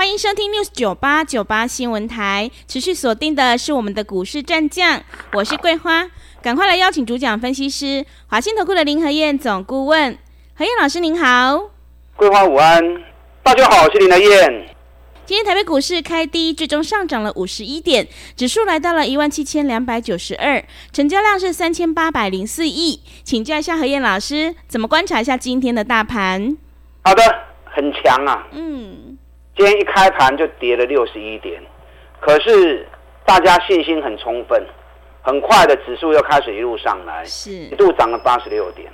欢迎收听 News 九八九八新闻台，持续锁定的是我们的股市战将，我是桂花，赶快来邀请主讲分析师华信投顾的林和燕总顾问，何燕老师您好，桂花午安，大家好，我是林和燕。今天台北股市开低，最终上涨了五十一点，指数来到了一万七千两百九十二，成交量是三千八百零四亿，请教一下何燕老师，怎么观察一下今天的大盘？好的，很强啊，嗯。今天一开盘就跌了六十一点，可是大家信心很充分，很快的指数又开始一路上来，是一度涨了八十六点。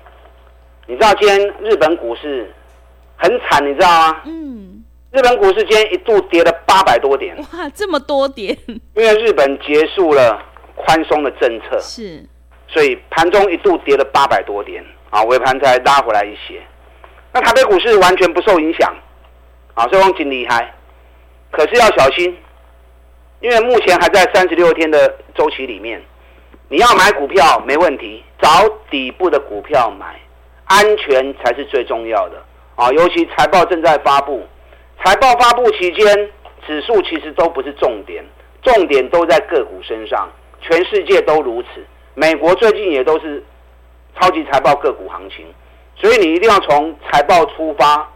你知道今天日本股市很惨，你知道吗？嗯，日本股市今天一度跌了八百多点。哇，这么多点！因为日本结束了宽松的政策，是，所以盘中一度跌了八百多点，啊，尾盘才拉回来一些。那台北股市完全不受影响。啊，所以我很厉害，可是要小心，因为目前还在三十六天的周期里面，你要买股票没问题，找底部的股票买，安全才是最重要的啊！尤其财报正在发布，财报发布期间，指数其实都不是重点，重点都在个股身上，全世界都如此，美国最近也都是超级财报个股行情，所以你一定要从财报出发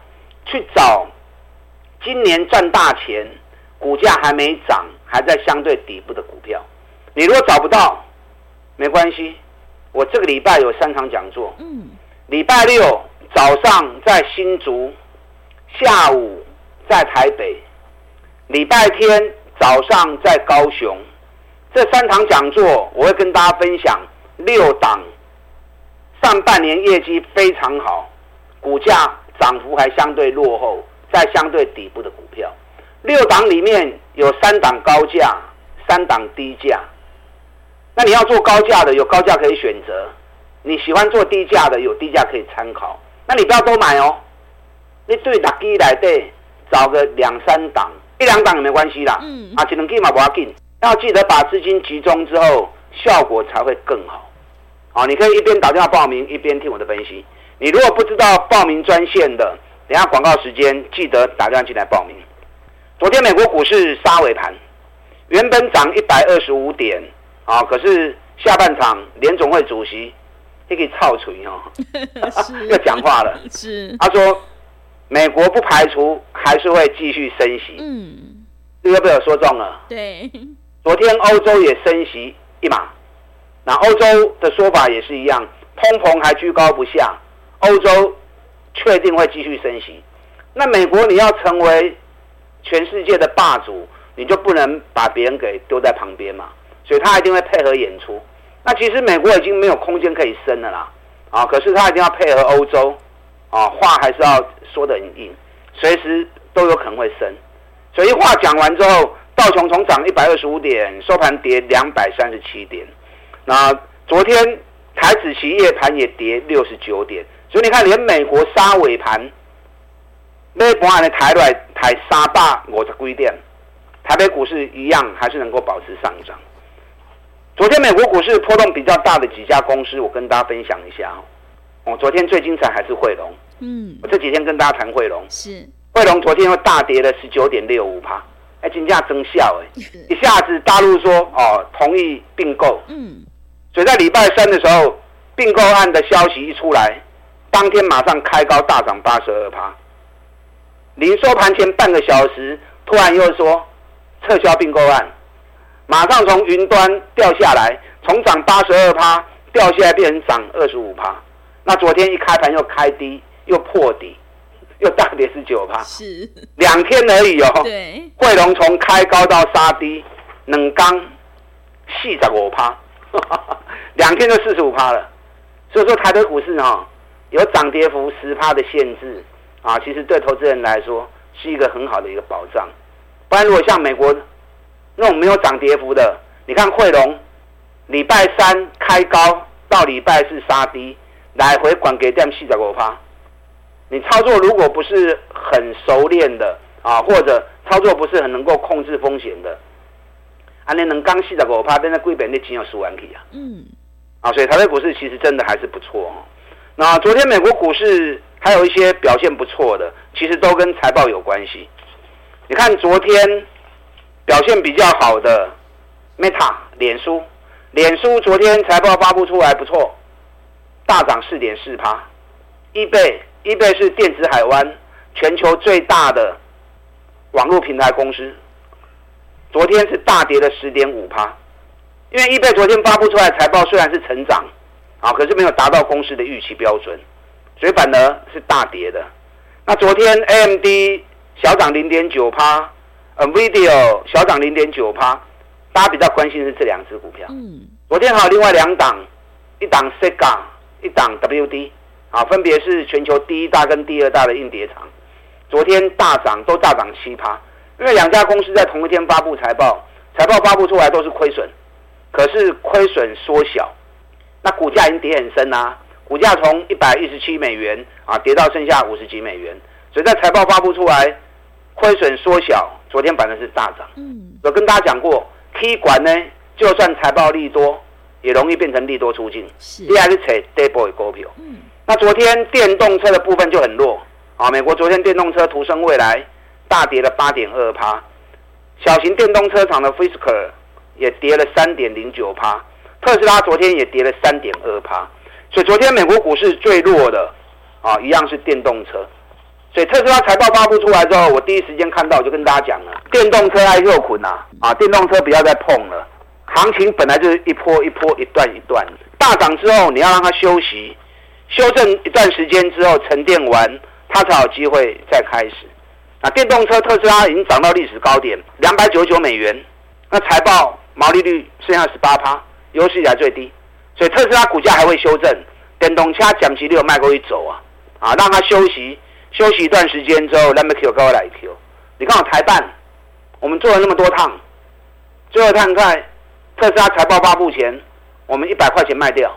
去找。今年赚大钱，股价还没涨，还在相对底部的股票，你如果找不到，没关系。我这个礼拜有三场讲座。嗯。礼拜六早上在新竹，下午在台北，礼拜天早上在高雄。这三场讲座，我会跟大家分享六档上半年业绩非常好，股价涨幅还相对落后。在相对底部的股票，六档里面有三档高价，三档低价。那你要做高价的，有高价可以选择；你喜欢做低价的，有低价可以参考。那你不要多买哦，你对打机来对，找个两三档，一两档也没关系啦。嗯。啊，只能给嘛不要紧，要记得把资金集中之后，效果才会更好。好，你可以一边打电话报名，一边听我的分析。你如果不知道报名专线的。等下广告时间，记得打电话进来报名。昨天美国股市杀尾盘，原本涨一百二十五点啊，可是下半场联总会主席也可以操锤哦，又讲话了。是，他说美国不排除还是会继续升息。嗯，这个被我说中了。对，昨天欧洲也升息一码，那欧洲的说法也是一样，通膨还居高不下，欧洲。确定会继续升息，那美国你要成为全世界的霸主，你就不能把别人给丢在旁边嘛，所以他一定会配合演出。那其实美国已经没有空间可以升了啦，啊，可是他一定要配合欧洲，啊，话还是要说得很硬，随时都有可能会升。所以话讲完之后，道琼从涨一百二十五点，收盘跌两百三十七点。那昨天台指期夜盘也跌六十九点。所以你看，连美国杀尾盘，那盘的台来台杀大我的规定，台北股市一样还是能够保持上涨。昨天美国股市波动比较大的几家公司，我跟大家分享一下哦。昨天最精彩还是汇龙，嗯，我这几天跟大家谈汇龙，是。汇龙昨天又大跌了十九点六五趴，哎，金价增效哎，一下子大陆说哦同意并购，嗯，所以在礼拜三的时候，并购案的消息一出来。当天马上开高大涨八十二趴，临收盘前半个小时，突然又说撤销并购案，马上从云端掉下来，从涨八十二趴掉下来变成涨二十五趴。那昨天一开盘又开低，又破底，又大跌十九趴，是两天而已哦。对，汇龙从开高到杀低，冷刚四十五趴，两天就四十五趴了。所以说台北股市哦。有涨跌幅十趴的限制啊，其实对投资人来说是一个很好的一个保障。不然如果像美国那种没有涨跌幅的，你看汇龙礼拜三开高到礼拜四杀低，来回管给点四十五趴。你操作如果不是很熟练的啊，或者操作不是很能够控制风险的，啊，你能刚四十五趴，但那贵本你钱有输完去啊。嗯。啊，所以台北股市其实真的还是不错哦。那昨天美国股市还有一些表现不错的，其实都跟财报有关系。你看昨天表现比较好的 Meta 脸书，脸书昨天财报发布出来不错，大涨四点四趴。eBay，eBay 是电子海湾全球最大的网络平台公司，昨天是大跌了十点五趴。因为 eBay 昨天发布出来财报虽然是成长，啊，可是没有达到公司的预期标准，所以反而是大跌的。那昨天 AMD 小涨零点九趴，NVIDIA 小涨零点九趴，大家比较关心的是这两只股票。嗯。昨天还有另外两档，一档 Sega，一档 WD，啊，分别是全球第一大跟第二大的硬碟厂，昨天大涨都大涨七趴，因为两家公司在同一天发布财报，财报发布出来都是亏损。可是亏损缩小，那股价已经跌很深啊，股价从一百一十七美元啊跌到剩下五十几美元，所以在财报发布出来，亏损缩小，昨天反而是大涨。嗯，我跟大家讲过，K 管呢，就算财报利多，也容易变成利多出尽。是，第二是扯 double 股票。嗯，那昨天电动车的部分就很弱啊，美国昨天电动车途胜未来大跌了八点二趴，小型电动车厂的 Fisker。也跌了三点零九趴，特斯拉昨天也跌了三点二趴，所以昨天美国股市最弱的啊，一样是电动车。所以特斯拉财报发布出来之后，我第一时间看到，我就跟大家讲了，电动车爱肉捆呐，啊，电动车不要再碰了。行情本来就是一波一波、一段一段，大涨之后你要让它休息，修正一段时间之后沉淀完，它才有机会再开始。那电动车特斯拉已经涨到历史高点，两百九十九美元，那财报。毛利率剩下十八趴，有史以来最低，所以特斯拉股价还会修正。电动车讲期六卖过一走啊，啊，让它休息休息一段时间之后，那么 Q 高来 Q。你看我台办，我们做了那么多趟，最后看看特斯拉财报发布前，我们一百块钱卖掉，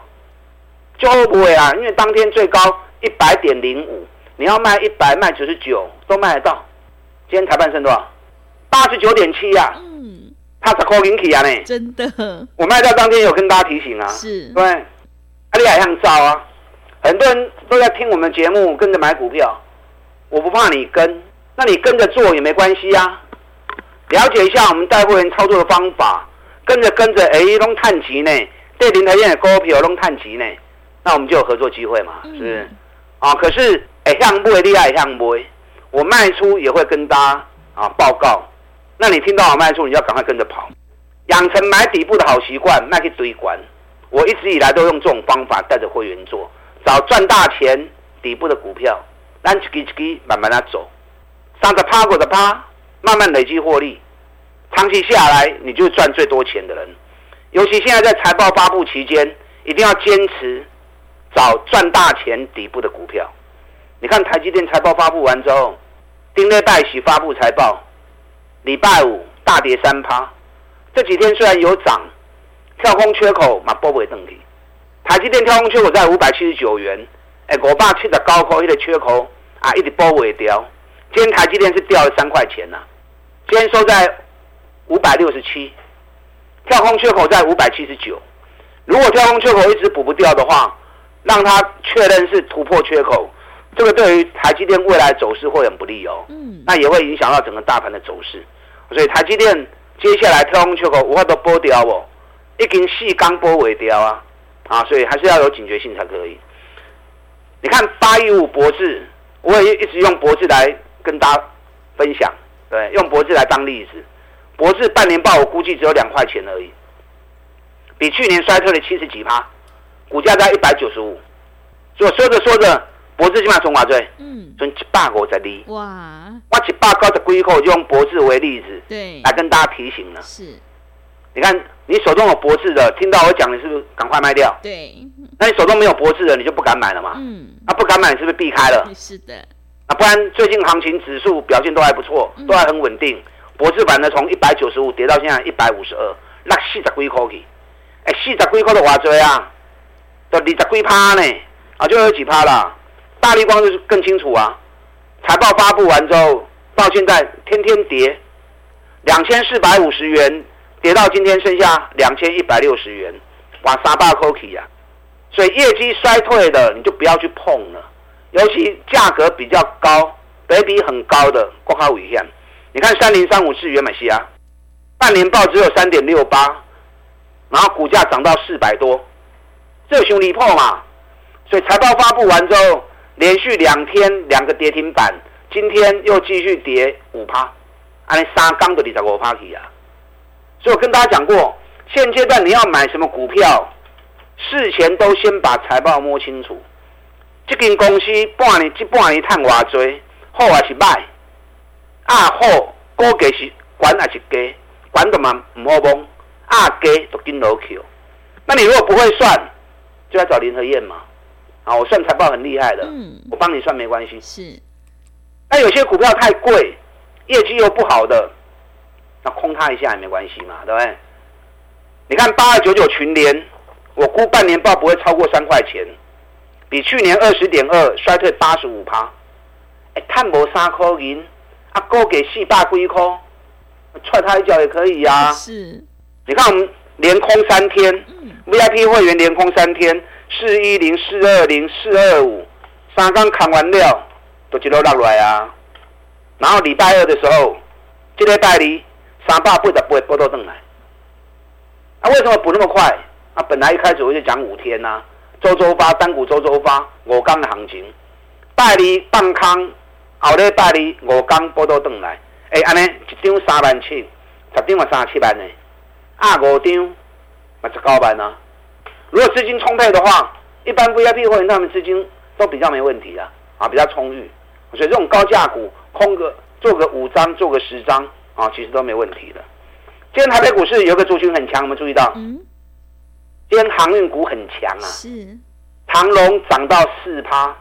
就不会啊，因为当天最高一百点零五，你要卖一百卖九十九都卖得到。今天台办剩多少？八十九点七呀。他是扣进去啊呢，真的。我卖掉当天有跟大家提醒啊，是，对，啊你还想造啊？很多人都在听我们节目，跟着买股票，我不怕你跟，那你跟着做也没关系啊。了解一下我们带会员操作的方法，跟着跟着，哎，拢探级呢，对林台燕的股票拢探级呢，那我们就有合作机会嘛，是不是？啊，可是哎，向不会厉害，向不会，我卖出也会跟大家啊报告。那你听到我卖出，你要赶快跟着跑，养成买底部的好习惯，卖去堆关。我一直以来都用这种方法带着会员做，找赚大钱底部的股票，让一支一支慢慢的走，上着趴过的趴，慢慢累积获利，长期下来你就赚最多钱的人。尤其现在在财报发布期间，一定要坚持找赚大钱底部的股票。你看台积电财报发布完之后，丁磊带喜发布财报。礼拜五大跌三趴，这几天虽然有涨，跳空缺口嘛波不会登去。台积电跳空缺口在五百七十九元，哎，我爸去的高空一个缺口啊，一直波不会掉。今天台积电是掉了三块钱呐、啊，今天收在五百六十七，跳空缺口在五百七十九。如果跳空缺口一直补不掉的话，让它确认是突破缺口。这个对于台积电未来走势会很不利哦，嗯，那也会影响到整个大盘的走势，所以台积电接下来跳空缺口无法都波掉哦，一根细钢波尾掉啊，啊，所以还是要有警觉性才可以。你看八一五博智，我也一直用博智来跟大家分享，对，用博智来当例子，博智半年报我估计只有两块钱而已，比去年衰退了七十几趴，股价在一百九十五，所以说着说着。博智起码从哪追？嗯，从一百五十二。哇！我一百九十几块就用博智为例子，对，来跟大家提醒了。是，你看你手中有博智的，听到我讲，你是不是赶快卖掉？对。那你手中没有博智的，你就不敢买了嘛？嗯。那不敢买，你是不是避开了？是的。啊，不然最近行情指数表现都还不错，都还很稳定。博智版呢，从一百九十五跌到现在一百五十二，那四十几块去。哎，四十几块的偌济啊，都二十几趴呢，啊，就有几趴了。大立光就是更清楚啊，财报发布完之后，到现在天天跌，两千四百五十元跌到今天剩下两千一百六十元，哇，三百块起啊！所以业绩衰退的你就不要去碰了，尤其价格比较高、倍比很高的，国卡危险。你看三零三五是原美西啊，半年报只有三点六八，然后股价涨到四百多，这兄弟破嘛？所以财报发布完之后，连续两天两个跌停板，今天又继续跌五趴，安尼三刚的二十五趴起啊！所以我跟大家讲过，现阶段你要买什么股票，事前都先把财报摸清楚。这间公司半年这半年赚偌济，好还是坏？啊好，估计是管还是低，管的嘛唔好摸，啊低都跟楼桥。那你如果不会算，就要找林和燕嘛。啊，我算财报很厉害的，嗯、我帮你算没关系。是，那有些股票太贵，业绩又不好的，那空它一下也没关系嘛，对不对？你看八二九九群联，我估半年报不会超过三块钱，比去年二十点二衰退八十五趴。哎，探无三块银，啊，哥给四百几块，踹他一脚也可以呀、啊。是，你看我们连空三天、嗯、，VIP 会员连空三天。四一零四二零四二五，三刚砍完料，都一路落来啊。然后礼拜二的时候，这个代理三百八十八波都登来。啊，为什么补那么快？啊，本来一开始我就讲五天呐、啊，周周发单股周周发，五刚的行情，代理放空，后日代理五刚波都登来。哎，安尼一张三万七，十张嘛三十七万呢，啊五张嘛十九万啊。如果资金充沛的话，一般 VIP 会员他们资金都比较没问题啊，啊，比较充裕，所以这种高价股空个做个五张做个十张啊，其实都没问题的。今天台北股市有个族群很强，有没有注意到？嗯。今天航运股很强啊。是。长荣涨到四趴，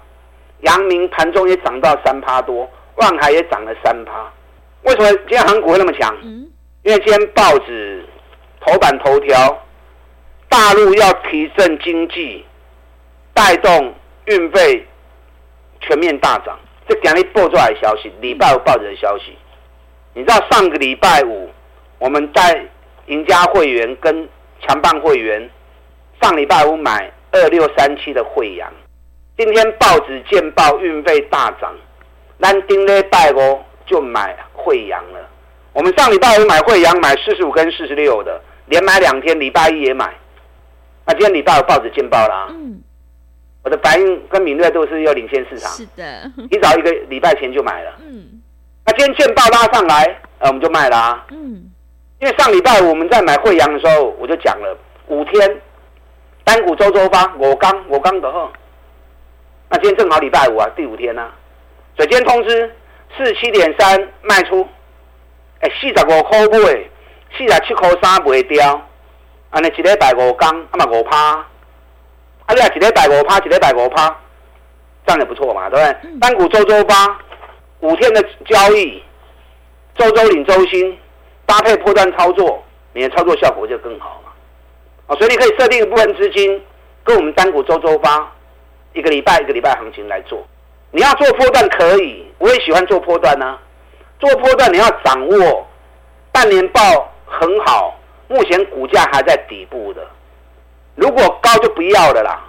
阳明盘中也涨到三趴多，万海也涨了三趴。为什么今天航股会那么强？嗯。因为今天报纸头版头条。大陆要提振经济，带动运费全面大涨。这给你报出来的消息，礼拜五报纸的消息。你知道上个礼拜五，我们在赢家会员跟强棒会员上礼拜五买二六三七的慧洋，今天报纸见报运费大涨，咱顶礼拜五就买慧洋了。我们上礼拜五买慧洋，买四十五跟四十六的，连买两天，礼拜一也买。那今天礼拜五报纸见报啦，嗯，我的反应跟敏锐度是要领先市场，是的，提早一个礼拜前就买了，嗯，那今天见报拉上来，呃，我们就卖啦。啊，嗯，因为上礼拜五我们在买惠阳的时候，我就讲了五天单股周周发，我刚我刚的呵，那今天正好礼拜五啊，第五天呢、啊，所以今天通知四十七点三卖出，哎，四十五块买，四十七块三卖掉。啊，你一礼拜五天，啊嘛五趴，啊你啊一礼拜五趴，一礼拜五趴，这样也不错嘛，对不对？单股周周八，五天的交易，周周领周薪，搭配波段操作，你的操作效果就更好嘛。啊，所以你可以设定一部分资金，跟我们单股周周八，一个礼拜一个礼拜行情来做。你要做波段可以，我也喜欢做波段啊。做波段你要掌握半年报很好。目前股价还在底部的，如果高就不要了啦。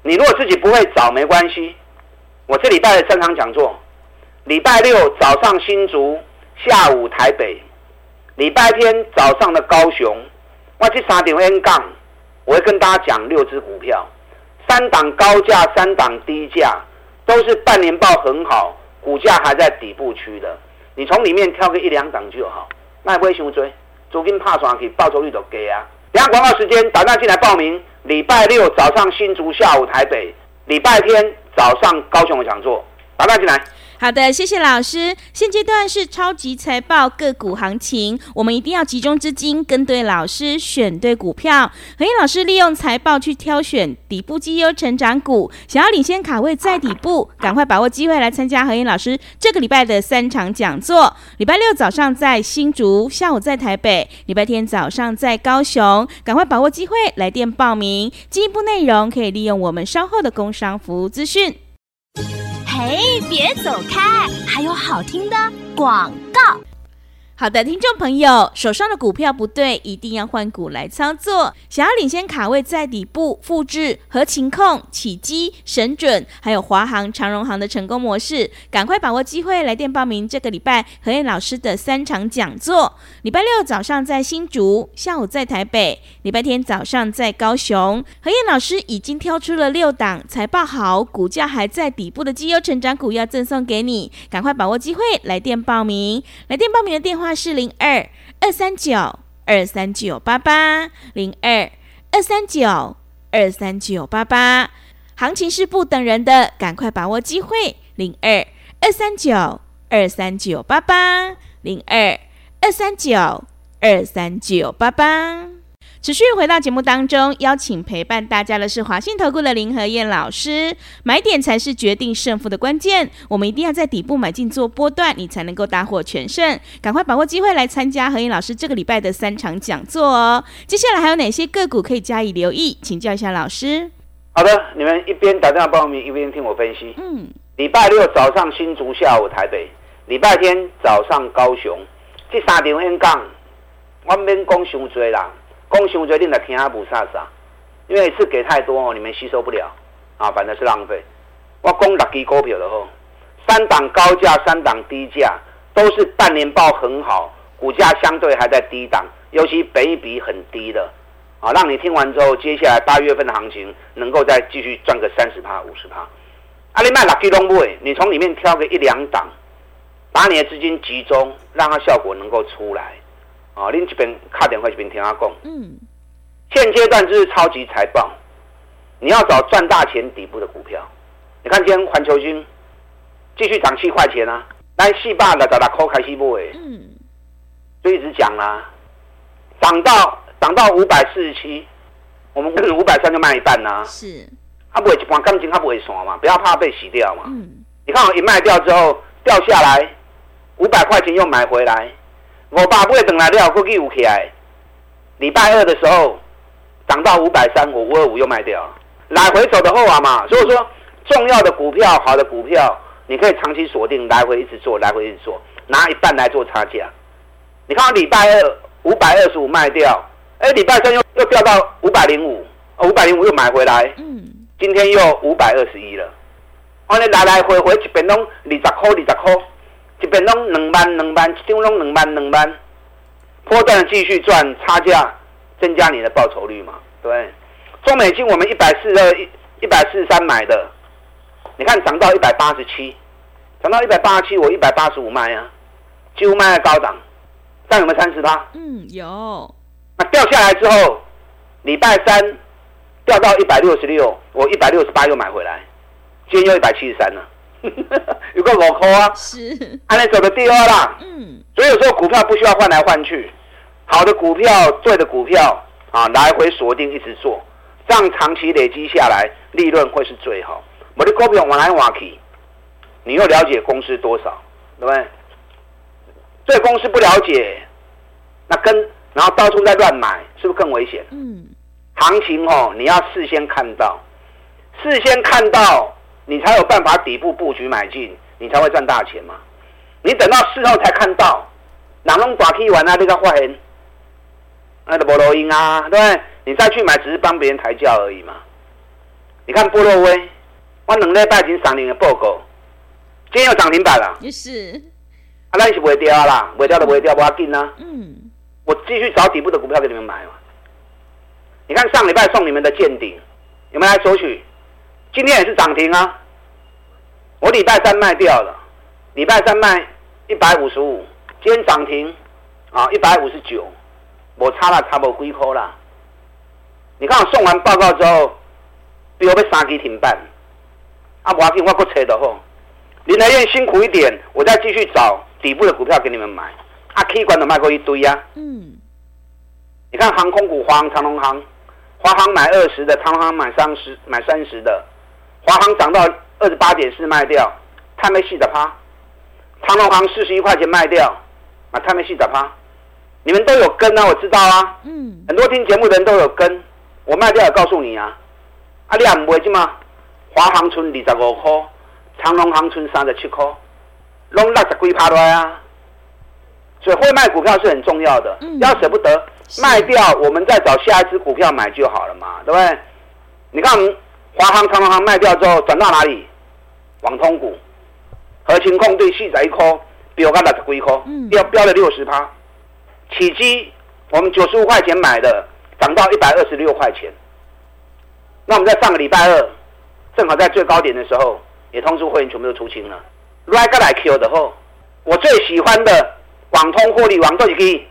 你如果自己不会找没关系，我这礼拜的三场讲座，礼拜六早上新竹，下午台北，礼拜天早上的高雄，我去三点 N 杠，我会跟大家讲六只股票，三档高价，三档低价，都是半年报很好，股价还在底部区的，你从里面挑个一两档就好，那也不会伤追。租金怕爽去，报酬率都给啊！等下广告时间，打电进来报名。礼拜六早上新竹，下午台北；礼拜天早上高雄的讲座，打电进来。好的，谢谢老师。现阶段是超级财报个股行情，我们一定要集中资金，跟对老师，选对股票。和彦老师利用财报去挑选底部绩优成长股，想要领先卡位在底部，赶快把握机会来参加和彦老师这个礼拜的三场讲座。礼拜六早上在新竹，下午在台北，礼拜天早上在高雄，赶快把握机会来电报名。进一步内容可以利用我们稍后的工商服务资讯。嘿，别走开！还有好听的广告。好的，听众朋友，手上的股票不对，一定要换股来操作。想要领先卡位在底部，复制合情控、起基、神准，还有华航、长荣航的成功模式，赶快把握机会，来电报名这个礼拜何燕老师的三场讲座。礼拜六早上在新竹，下午在台北；礼拜天早上在高雄。何燕老师已经挑出了六档财报好、股价还在底部的绩优成长股，要赠送给你，赶快把握机会，来电报名。来电报名的电话。话是零二二三九二三九八八零二二三九二三九八八，行情是不等人的，赶快把握机会。零二二三九二三九八八零二二三九二三九八八。持续回到节目当中，邀请陪伴大家的是华信投顾的林和燕老师。买点才是决定胜负的关键，我们一定要在底部买进做波段，你才能够大获全胜。赶快把握机会来参加和燕老师这个礼拜的三场讲座哦。接下来还有哪些个股可以加以留意？请教一下老师。好的，你们一边打电话报名，一边听我分析。嗯，礼拜六早上新竹，下午台北；礼拜天早上高雄。这三场演讲，我免讲伤多啦。公熊决定的听阿不飒飒，因为一次给太多哦，你们吸收不了啊，反正是浪费。我讲六支股票的话，三档高价，三档低价，都是半年报很好，股价相对还在低档，尤其本益比很低的啊，让你听完之后，接下来八月份的行情能够再继续赚个三十趴、五十趴。阿里卖六支拢买，你从里面挑个一两档，把你的资金集中，让它效果能够出来。啊，另一边卡点会这边听他讲。嗯，现阶段就是超级财报，你要找赚大钱底部的股票。你看今天环球金继续涨七块钱啊，那四百的找他抠开西部诶。嗯，就一直讲啦，涨到涨到五百四十七，我们五百三就卖一半啦。是，它不会一半钢筋，它不会爽嘛，不要怕被洗掉嘛。嗯，你看我一卖掉之后掉下来五百块钱又买回来。我爸不会等来料，过去五起来。礼拜二的时候涨到五百三，我五二五又卖掉了，来回走的后啊嘛。所以说，重要的股票、好的股票，你可以长期锁定，来回一直做，来回一直做，拿一半来做差价。你看，礼拜二五百二十五卖掉，哎，礼拜三又又掉到五百零五，五百零五又买回来。嗯，今天又五百二十一了。我来来回回一边拢二十块，二十块。这边拢两万两万，这边拢两万两万，波段继续赚差价，增加你的报酬率嘛？对，中美金我们一百四十二一一百四十三买的，你看涨到一百八十七，涨到一百八十七，我一百八十五卖啊，几乎卖在高档，这样有没有三十趴？嗯，有。那掉下来之后，礼拜三掉到一百六十六，我一百六十八又买回来，今天又一百七十三了。有个五块啊，是，安利走的第二啦。嗯，所以有时候股票不需要换来换去，好的股票、对的股票啊，来回锁定一直做，这样长期累积下来，利润会是最好。我的股票往来往去，你又了解公司多少，对不对？对公司不了解，那跟然后到处在乱买，是不是更危险？嗯，行情哦，你要事先看到，事先看到。你才有办法底部布局买进，你才会赚大钱嘛。你等到事后才看到，哪能寡气完啊？这个坏人，那个波罗音啊，对不对？你再去买，只是帮别人抬轿而已嘛。你看波洛威，我两礼拜已经上年的报告，今天又涨停板了。也是。啊，那是不会掉啦，不会掉就不会掉，不要紧啊。嗯。我继续找底部的股票给你们买嘛。你看上礼拜送你们的见顶，有没有来索取？今天也是涨停啊！我礼拜三卖掉了，礼拜三卖一百五十五，今天涨停啊一百五十九，我差了差不多几块啦。你看我送完报告之后，比如被三支停板，啊，我要紧我搁找到好，林和彦辛苦一点，我再继续找底部的股票给你们买。啊，K 管都卖过一堆呀、啊。嗯。你看航空股，华航、长隆航，华航买二十的，长隆航买三十，买三十的，华航涨到二十八点四卖掉，太没戏的趴。长隆航四十一块钱卖掉，啊，太没戏的趴。你们都有跟啊，我知道啊。嗯。很多听节目的人都有跟，我卖掉也告诉你啊。啊，你也唔会去吗？华航存二十五块，长隆航存三十七块，拢六十几趴来啊。所以会卖股票是很重要的，要舍不得卖掉，我们再找下一支股票买就好了嘛，对不对？你看华航、长荣航卖掉之后，转到哪里？网通股，核心控对细仔一颗，比我刚六十几块，飙飙了六十趴。起基，我们九十五块钱买的，涨到一百二十六块钱。那我们在上个礼拜二，正好在最高点的时候，也通知会员全部都出清了。来个来 Q 的后，我最喜欢的。网通获利，网通也可以，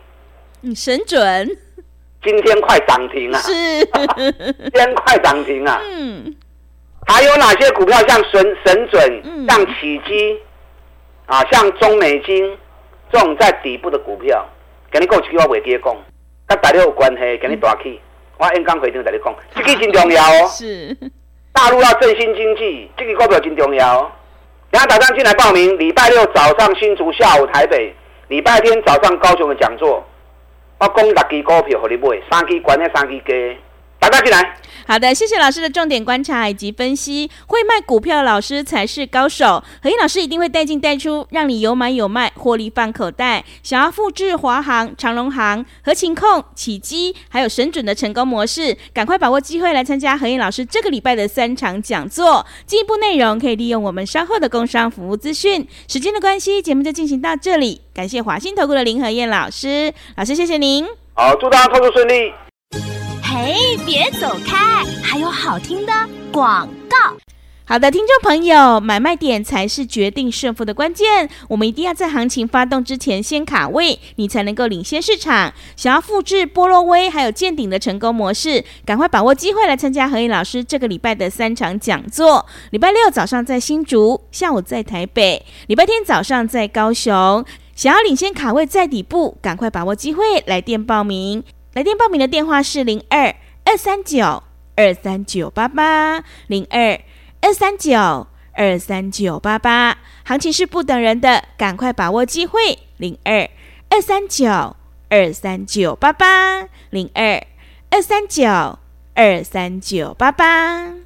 嗯，神准，今天快涨停啊！是，今天快涨停啊！嗯，还有哪些股票像神神准，嗯、像启基啊，像中美金这种在底部的股票，跟你讲一句话未记讲，跟大陆有关系，跟你大起，嗯、我演讲会场在你讲，这个真重要哦。是，大陆要振兴经济，这个股票真重要哦。然后打算进来报名，礼拜六早上新竹，下午台北。礼拜天早上高雄的讲座，我讲六支股票给你买，三支关的三支加，大家进来。好的，谢谢老师的重点观察以及分析。会卖股票的老师才是高手，何燕老师一定会带进带出，让你有买有卖，获利放口袋。想要复制华航、长荣航、合情控、启碁，还有神准的成功模式，赶快把握机会来参加何燕老师这个礼拜的三场讲座。进一步内容可以利用我们稍后的工商服务资讯。时间的关系，节目就进行到这里。感谢华信投顾的林和燕老师，老师谢谢您。好，祝大家操作顺利。嘿，别走开，还有好听的广告。好的，听众朋友，买卖点才是决定胜负的关键。我们一定要在行情发动之前先卡位，你才能够领先市场。想要复制波若威还有见顶的成功模式，赶快把握机会来参加何毅老师这个礼拜的三场讲座。礼拜六早上在新竹，下午在台北，礼拜天早上在高雄。想要领先卡位在底部，赶快把握机会，来电报名。来电报名的电话是零二二三九二三九八八零二二三九二三九八八。行情是不等人的，赶快把握机会。零二二三九二三九八八零二二三九二三九八八。